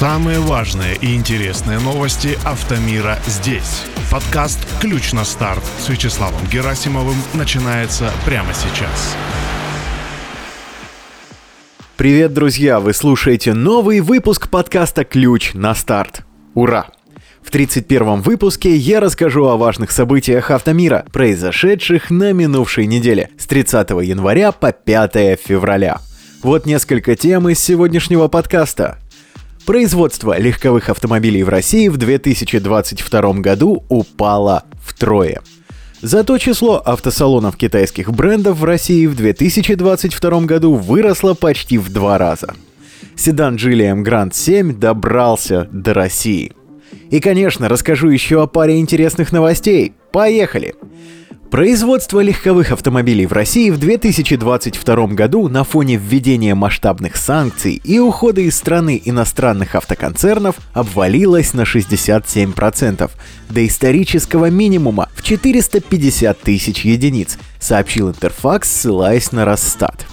Самые важные и интересные новости автомира здесь. Подкаст «Ключ на старт» с Вячеславом Герасимовым начинается прямо сейчас. Привет, друзья! Вы слушаете новый выпуск подкаста «Ключ на старт». Ура! В 31-м выпуске я расскажу о важных событиях автомира, произошедших на минувшей неделе с 30 января по 5 февраля. Вот несколько тем из сегодняшнего подкаста. Производство легковых автомобилей в России в 2022 году упало втрое. Зато число автосалонов китайских брендов в России в 2022 году выросло почти в два раза. Седан Geely Grand 7 добрался до России – и, конечно, расскажу еще о паре интересных новостей. Поехали! Производство легковых автомобилей в России в 2022 году на фоне введения масштабных санкций и ухода из страны иностранных автоконцернов обвалилось на 67%, до исторического минимума в 450 тысяч единиц, сообщил Интерфакс, ссылаясь на Росстат.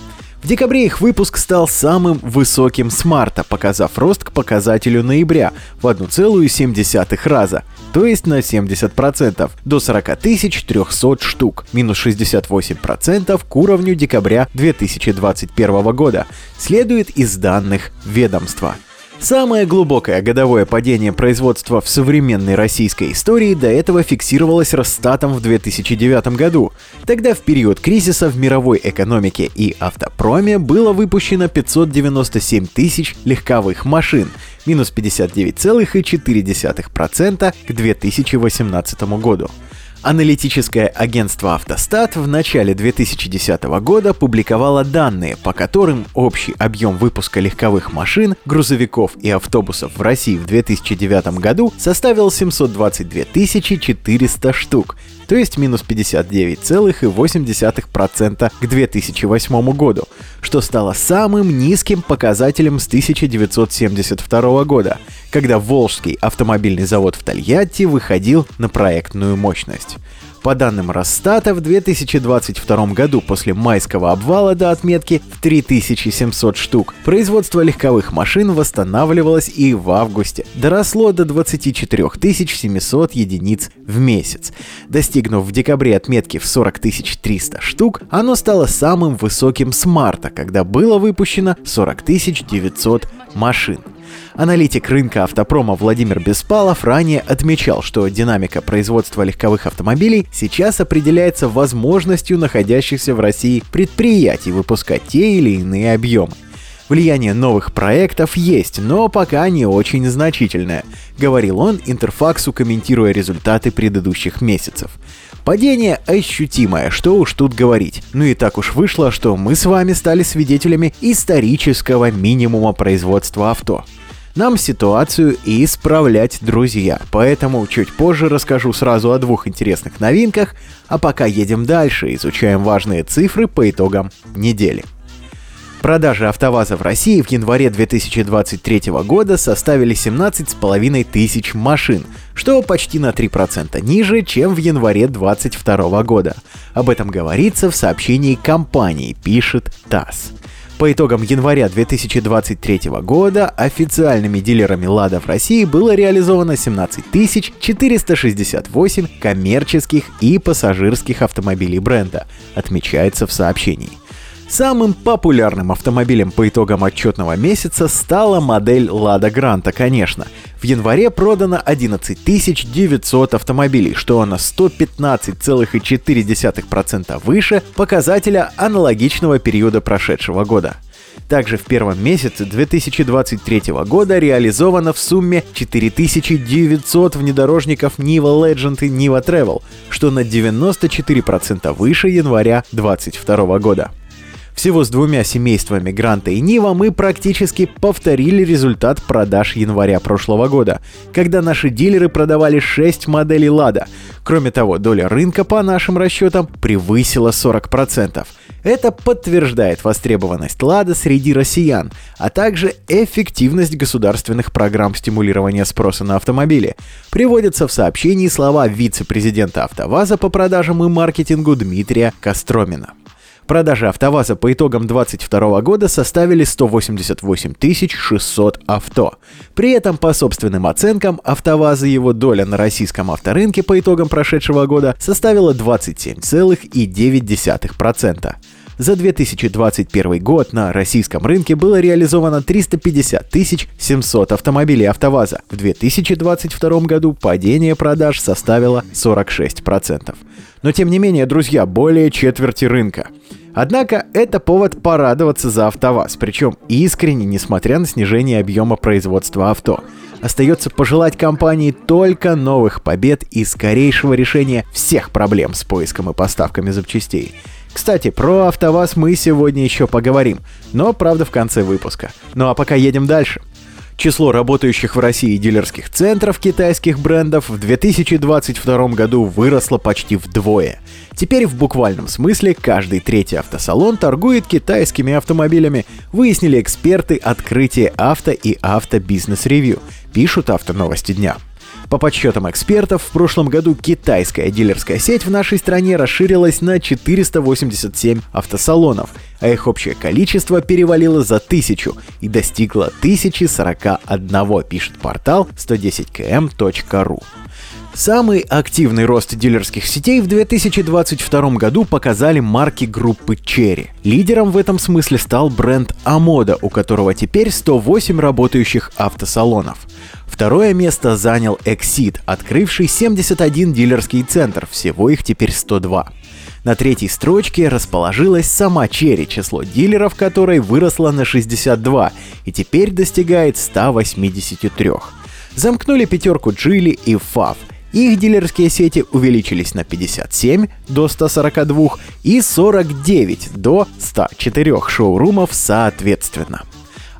В декабре их выпуск стал самым высоким с марта, показав рост к показателю ноября в 1,7 раза, то есть на 70%, до 40 300 штук, минус 68% к уровню декабря 2021 года, следует из данных ведомства. Самое глубокое годовое падение производства в современной российской истории до этого фиксировалось Росстатом в 2009 году. Тогда в период кризиса в мировой экономике и автопроме было выпущено 597 тысяч легковых машин, минус 59,4% к 2018 году. Аналитическое агентство «Автостат» в начале 2010 года публиковало данные, по которым общий объем выпуска легковых машин, грузовиков и автобусов в России в 2009 году составил 722 400 штук, то есть минус 59,8% к 2008 году, что стало самым низким показателем с 1972 года, когда Волжский автомобильный завод в Тольятти выходил на проектную мощность. По данным Росстата, в 2022 году после майского обвала до отметки в 3700 штук производство легковых машин восстанавливалось и в августе доросло до 24 700 единиц в месяц. Достигнув в декабре отметки в 40 300 штук, оно стало самым высоким с марта, когда было выпущено 40 900 машин. Аналитик рынка автопрома Владимир Беспалов ранее отмечал, что динамика производства легковых автомобилей сейчас определяется возможностью находящихся в России предприятий выпускать те или иные объемы. Влияние новых проектов есть, но пока не очень значительное, говорил он Интерфаксу, комментируя результаты предыдущих месяцев. Падение ощутимое, что уж тут говорить. Ну и так уж вышло, что мы с вами стали свидетелями исторического минимума производства авто нам ситуацию и исправлять, друзья. Поэтому чуть позже расскажу сразу о двух интересных новинках, а пока едем дальше, изучаем важные цифры по итогам недели. Продажи АвтоВАЗа в России в январе 2023 года составили 17,5 тысяч машин, что почти на 3% ниже, чем в январе 2022 года. Об этом говорится в сообщении компании, пишет ТАСС. По итогам января 2023 года официальными дилерами «Лада» в России было реализовано 17 468 коммерческих и пассажирских автомобилей бренда, отмечается в сообщении. Самым популярным автомобилем по итогам отчетного месяца стала модель Lada Granta, конечно. В январе продано 11 900 автомобилей, что на 115,4% выше показателя аналогичного периода прошедшего года. Также в первом месяце 2023 года реализовано в сумме 4900 внедорожников Niva Legend и Niva Travel, что на 94% выше января 2022 года. Всего с двумя семействами Гранта и Нива мы практически повторили результат продаж января прошлого года, когда наши дилеры продавали 6 моделей Лада. Кроме того, доля рынка по нашим расчетам превысила 40%. Это подтверждает востребованность Лада среди россиян, а также эффективность государственных программ стимулирования спроса на автомобили. Приводятся в сообщении слова вице-президента АвтоВАЗа по продажам и маркетингу Дмитрия Костромина. Продажи АвтоВАЗа по итогам 2022 года составили 188 600 авто. При этом, по собственным оценкам, АвтоВАЗа его доля на российском авторынке по итогам прошедшего года составила 27,9%. За 2021 год на российском рынке было реализовано 350 700 автомобилей АвтоВАЗа. В 2022 году падение продаж составило 46%. Но тем не менее, друзья, более четверти рынка. Однако это повод порадоваться за АвтоВАЗ, причем искренне, несмотря на снижение объема производства авто. Остается пожелать компании только новых побед и скорейшего решения всех проблем с поиском и поставками запчастей. Кстати, про АвтоВАЗ мы сегодня еще поговорим, но правда в конце выпуска. Ну а пока едем дальше. Число работающих в России дилерских центров китайских брендов в 2022 году выросло почти вдвое. Теперь в буквальном смысле каждый третий автосалон торгует китайскими автомобилями, выяснили эксперты открытия авто и автобизнес ревью, пишут автоновости дня. По подсчетам экспертов, в прошлом году китайская дилерская сеть в нашей стране расширилась на 487 автосалонов, а их общее количество перевалило за тысячу и достигло 1041, пишет портал 110km.ru. Самый активный рост дилерских сетей в 2022 году показали марки группы Cherry. Лидером в этом смысле стал бренд Amoda, у которого теперь 108 работающих автосалонов. Второе место занял Exit, открывший 71 дилерский центр, всего их теперь 102. На третьей строчке расположилась сама Черри, число дилеров которой выросло на 62 и теперь достигает 183. Замкнули пятерку Джили и Фав. Их дилерские сети увеличились на 57 до 142 и 49 до 104 шоурумов соответственно.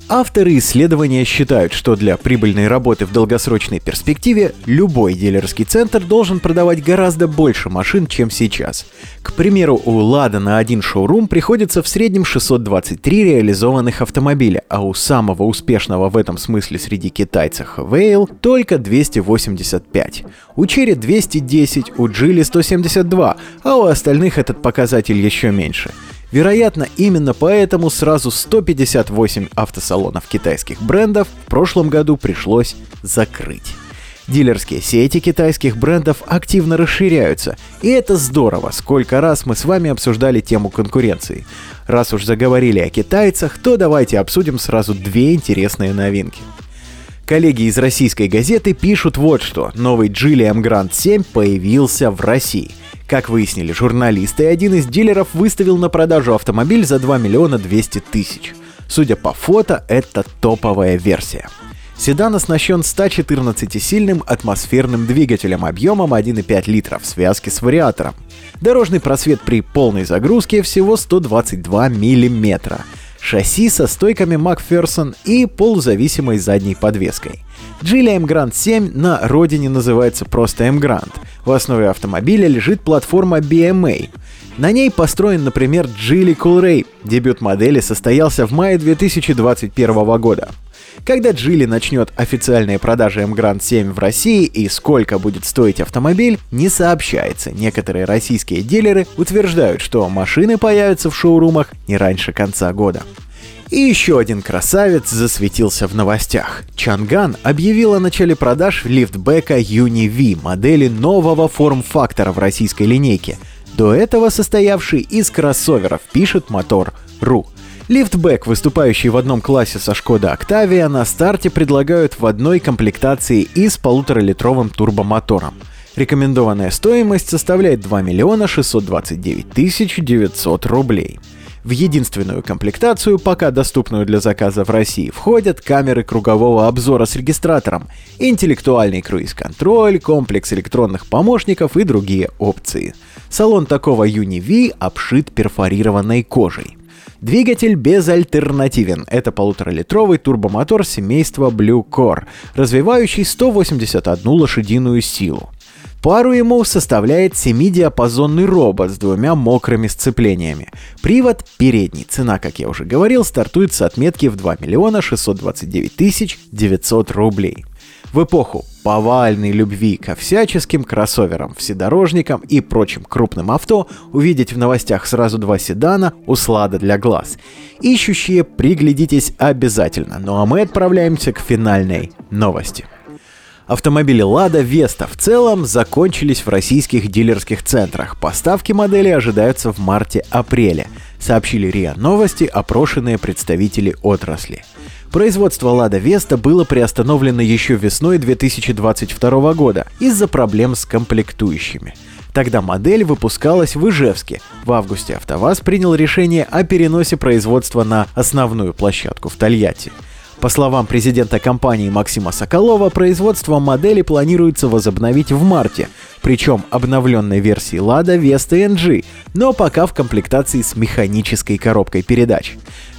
Авторы исследования считают, что для прибыльной работы в долгосрочной перспективе любой дилерский центр должен продавать гораздо больше машин, чем сейчас. К примеру, у Лада на один шоурум приходится в среднем 623 реализованных автомобиля, а у самого успешного в этом смысле среди китайцев Вейл только 285. У Черри 210, у Джили 172, а у остальных этот показатель еще меньше. Вероятно, именно поэтому сразу 158 автосалонов китайских брендов в прошлом году пришлось закрыть. Дилерские сети китайских брендов активно расширяются, и это здорово, сколько раз мы с вами обсуждали тему конкуренции. Раз уж заговорили о китайцах, то давайте обсудим сразу две интересные новинки. Коллеги из российской газеты пишут вот что. Новый Geely M Grand 7 появился в России – как выяснили журналисты, один из дилеров выставил на продажу автомобиль за 2 миллиона 200 тысяч. Судя по фото, это топовая версия. Седан оснащен 114-сильным атмосферным двигателем объемом 1,5 литра в связке с вариатором. Дорожный просвет при полной загрузке всего 122 миллиметра. Шасси со стойками Макферсон и полузависимой задней подвеской. Geely M Grand 7 на родине называется просто M Grand. В основе автомобиля лежит платформа BMA. На ней построен, например, Geely Coolray. Дебют модели состоялся в мае 2021 года. Когда Geely начнет официальные продажи Grand 7 в России и сколько будет стоить автомобиль, не сообщается. Некоторые российские дилеры утверждают, что машины появятся в шоурумах не раньше конца года. И еще один красавец засветился в новостях. Чанган объявил о начале продаж лифтбека Uni V модели нового форм-фактора в российской линейке, до этого состоявший из кроссоверов, пишет Мотор.ру. Лифтбэк, выступающий в одном классе со Шкода Octavia, на старте предлагают в одной комплектации и с полуторалитровым турбомотором. Рекомендованная стоимость составляет 2 миллиона 629 тысяч 900 рублей. В единственную комплектацию, пока доступную для заказа в России, входят камеры кругового обзора с регистратором, интеллектуальный круиз-контроль, комплекс электронных помощников и другие опции. Салон такого UniV обшит перфорированной кожей. Двигатель безальтернативен. Это полуторалитровый турбомотор семейства Blue Core, развивающий 181 лошадиную силу. Пару ему составляет 7-диапазонный робот с двумя мокрыми сцеплениями. Привод передний. Цена, как я уже говорил, стартует с отметки в 2 миллиона 629 тысяч 900 рублей. В эпоху повальной любви ко всяческим кроссоверам, вседорожникам и прочим крупным авто увидеть в новостях сразу два седана – услада для глаз. Ищущие приглядитесь обязательно. Ну а мы отправляемся к финальной новости. Автомобили «Лада Веста» в целом закончились в российских дилерских центрах. Поставки модели ожидаются в марте-апреле, сообщили РИА Новости опрошенные представители отрасли. Производство «Лада Веста» было приостановлено еще весной 2022 года из-за проблем с комплектующими. Тогда модель выпускалась в Ижевске. В августе АвтоВАЗ принял решение о переносе производства на основную площадку в Тольятти. По словам президента компании Максима Соколова, производство модели планируется возобновить в марте, причем обновленной версии Lada Vesta NG, но пока в комплектации с механической коробкой передач.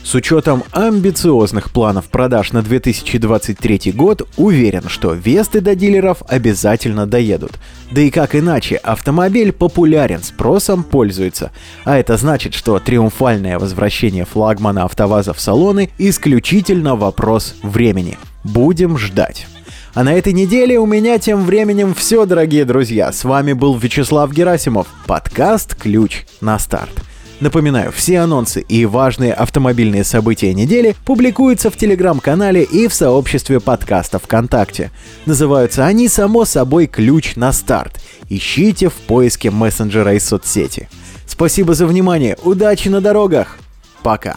С учетом амбициозных планов продаж на 2023 год, уверен, что Весты до дилеров обязательно доедут. Да и как иначе, автомобиль популярен, спросом пользуется. А это значит, что триумфальное возвращение флагмана АвтоВАЗа в салоны исключительно вопрос времени. Будем ждать. А на этой неделе у меня тем временем все, дорогие друзья. С вами был Вячеслав Герасимов. Подкаст «Ключ на старт». Напоминаю, все анонсы и важные автомобильные события недели публикуются в телеграм-канале и в сообществе подкаста ВКонтакте. Называются они, само собой, «Ключ на старт». Ищите в поиске мессенджера и соцсети. Спасибо за внимание, удачи на дорогах, пока!